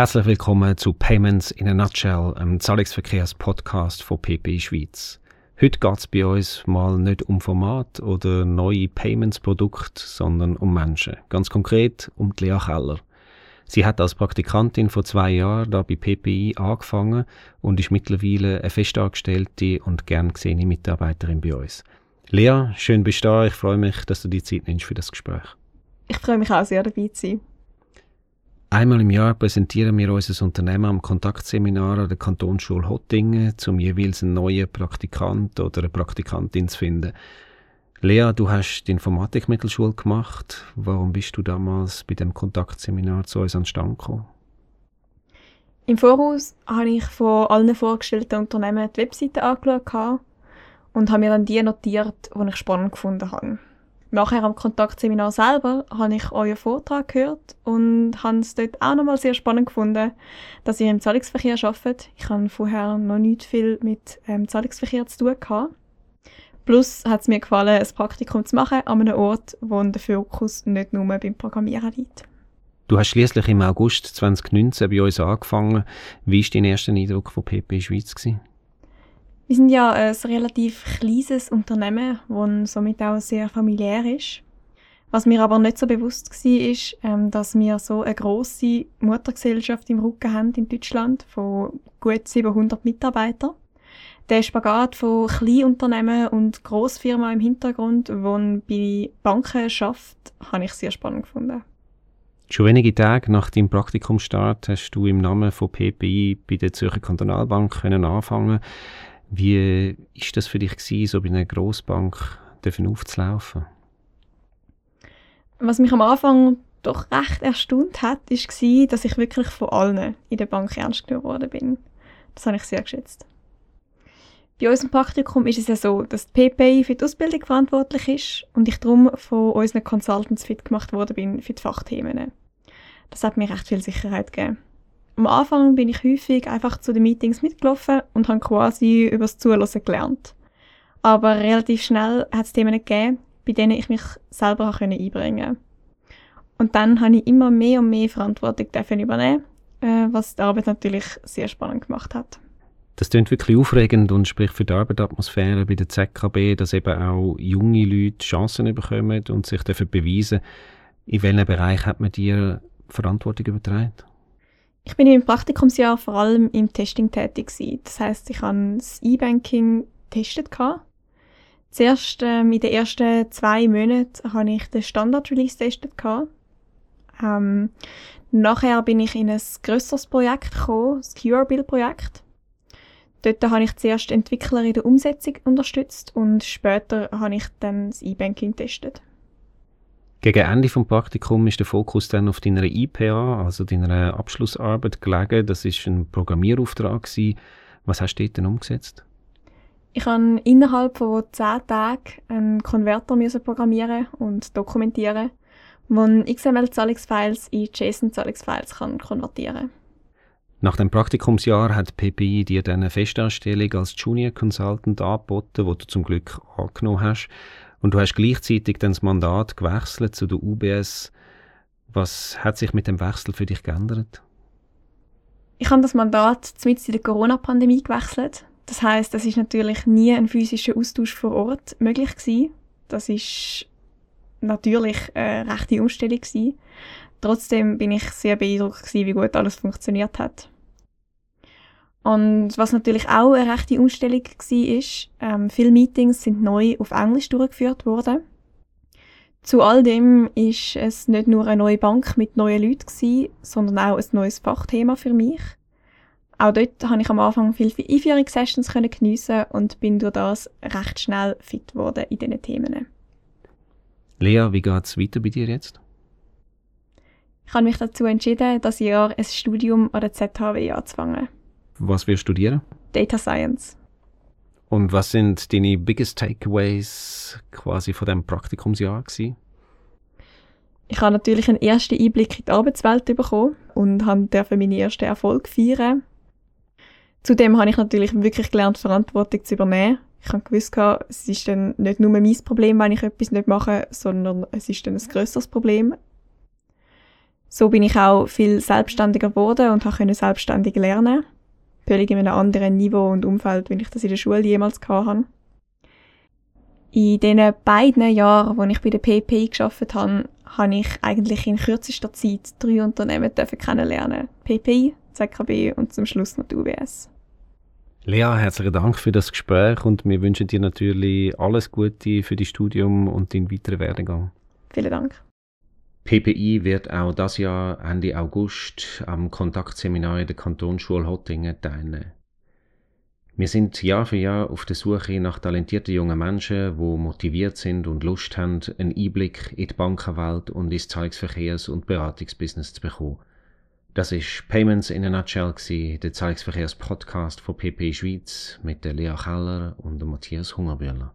Herzlich willkommen zu Payments in a Nutshell, einem Zahlungsverkehrspodcast von PPI Schweiz. Heute geht es bei uns mal nicht um Format oder neue Payments-Produkte, sondern um Menschen. Ganz konkret um die Lea Keller. Sie hat als Praktikantin vor zwei Jahren da bei PPI angefangen und ist mittlerweile eine festangestellte und gern gesehene Mitarbeiterin bei uns. Lea, schön bist du da. Ich freue mich, dass du die Zeit nimmst für das Gespräch. Ich freue mich auch sehr, dabei zu sein. Einmal im Jahr präsentieren wir unser Unternehmen am Kontaktseminar an der Kantonsschule Hottingen, um jeweils einen neuen Praktikant oder eine Praktikantin zu finden. Lea, du hast die Informatikmittelschule gemacht. Warum bist du damals bei dem Kontaktseminar zu uns an den Stand gekommen? Im Voraus habe ich von allen vorgestellten Unternehmen die Webseite angeschaut und habe mir dann die notiert, die ich spannend gefunden habe. Nachher am Kontaktseminar selber habe ich euren Vortrag gehört und habe es dort auch nochmal sehr spannend gefunden, dass ihr im Zahlungsverkehr arbeitet. Ich habe vorher noch nicht viel mit ähm, Zahlungsverkehr zu tun gehabt. Plus hat es mir gefallen, ein Praktikum zu machen an einem Ort, wo der Fokus nicht nur beim Programmieren liegt. Du hast schließlich im August 2019 bei uns angefangen. Wie war dein erster Eindruck von PP Schweiz? Gewesen? Wir sind ja ein relativ kleines Unternehmen, das somit auch sehr familiär ist. Was mir aber nicht so bewusst war, ist, ähm, dass wir so eine grosse Muttergesellschaft im Rücken haben in Deutschland von gut 700 Mitarbeitern. Der Spagat von Kleinunternehmen und Grossfirmen im Hintergrund, die bei Banken schafft, habe ich sehr spannend gefunden. Schon wenige Tage nach deinem Praktikumstart hast du im Namen von PPI bei der Zürcher Kantonalbank anfangen wie ist das für dich gewesen, so bei einer Grossbank aufzulaufen? Was mich am Anfang doch recht erstaunt hat, war, dass ich wirklich von allen in der Bank ernst genommen worden bin. Das habe ich sehr geschätzt. Bei unserem Praktikum ist es ja so, dass die PPI für die Ausbildung verantwortlich ist und ich darum von unseren Consultants fit gemacht worden bin für die Fachthemen. Das hat mir recht viel Sicherheit gegeben. Am Anfang bin ich häufig einfach zu den Meetings mitgelaufen und habe quasi über das Zuhören gelernt. Aber relativ schnell hat es Themen gegeben, bei denen ich mich selber einbringen konnte. Und dann habe ich immer mehr und mehr Verantwortung übernehmen, äh, was die Arbeit natürlich sehr spannend gemacht hat. Das klingt wirklich aufregend und spricht für die Arbeitsatmosphäre bei der ZKB, dass eben auch junge Leute Chancen bekommen und sich dafür beweisen. In welchem Bereich hat man dir Verantwortung übertragen? Ich bin im Praktikumsjahr vor allem im Testing tätig gewesen. Das heißt, ich habe das E-Banking getestet Zuerst ähm, in den ersten zwei Monaten habe ich den Standard-Release getestet Ähm, nachher bin ich in ein grösseres Projekt gekommen, das QR-Bill-Projekt. Dort habe ich zuerst Entwickler in der Umsetzung unterstützt und später habe ich dann das E-Banking getestet. Gegen Ende des Praktikums ist der Fokus dann auf deiner IPA, also deiner Abschlussarbeit, gelegen. Das ist ein Programmierauftrag. Gewesen. Was hast du dort denn umgesetzt? Ich habe innerhalb von zehn Tagen einen Konverter programmieren und dokumentieren, der XML-Zahlungsfiles in JSON-Zahlungsfiles konvertieren kann. Nach dem Praktikumsjahr hat PPI dir dann eine Festanstellung als Junior Consultant angeboten, die du zum Glück angenommen hast. Und du hast gleichzeitig dann das Mandat gewechselt zu der UBS. Was hat sich mit dem Wechsel für dich geändert? Ich habe das Mandat mitten in der Corona-Pandemie gewechselt. Das heißt, es ist natürlich nie ein physischer Austausch vor Ort möglich gewesen. Das ist natürlich eine rechte Umstellung gewesen. Trotzdem bin ich sehr beeindruckt gewesen, wie gut alles funktioniert hat. Und was natürlich auch eine rechte Umstellung war, ist, ähm, viele Meetings sind neu auf Englisch durchgeführt worden. Zu all dem ist es nicht nur eine neue Bank mit neuen Leuten gewesen, sondern auch ein neues Fachthema für mich. Auch dort konnte ich am Anfang viele Einführungssessions geniessen und bin durch das recht schnell fit geworden in diesen Themen. Lea, wie geht es weiter bei dir jetzt? Ich habe mich dazu entschieden, das Jahr ein Studium an der ZHW anzufangen. Was wir studieren? Data Science. Und was sind deine biggest takeaways quasi von dem Praktikumsjahr gewesen? Ich habe natürlich einen ersten Einblick in die Arbeitswelt bekommen und durfte meine ersten Erfolge feiern. Zudem habe ich natürlich wirklich gelernt, Verantwortung zu übernehmen. Ich habe gewusst, es ist dann nicht nur mein Problem, wenn ich etwas nicht mache, sondern es ist dann ein grösseres Problem. So bin ich auch viel selbstständiger geworden und konnte selbstständig lernen. Völlig in einem anderen Niveau und Umfeld, wie ich das in der Schule jemals hatte. In diesen beiden Jahren, wo ich bei der PPI geschafft habe, habe ich eigentlich in kürzester Zeit drei Unternehmen kennenlernen. PPI, ZKB und zum Schluss noch die UBS. Lea, herzlichen Dank für das Gespräch und wir wünschen dir natürlich alles Gute für dein Studium und deinen weiteren Werdegang. Vielen Dank. PPI wird auch das Jahr Ende August am Kontaktseminar in der Kantonsschule Hottingen teilnehmen. Wir sind Jahr für Jahr auf der Suche nach talentierten jungen Menschen, die motiviert sind und Lust haben, einen Einblick in die Bankenwelt und ins Zahlungsverkehrs- und Beratungsbusiness zu bekommen. Das ist Payments in a Nutshell, der Zahlungsverkehrs-Podcast von PP Schweiz mit der Lea Keller und Matthias Hungerbühler.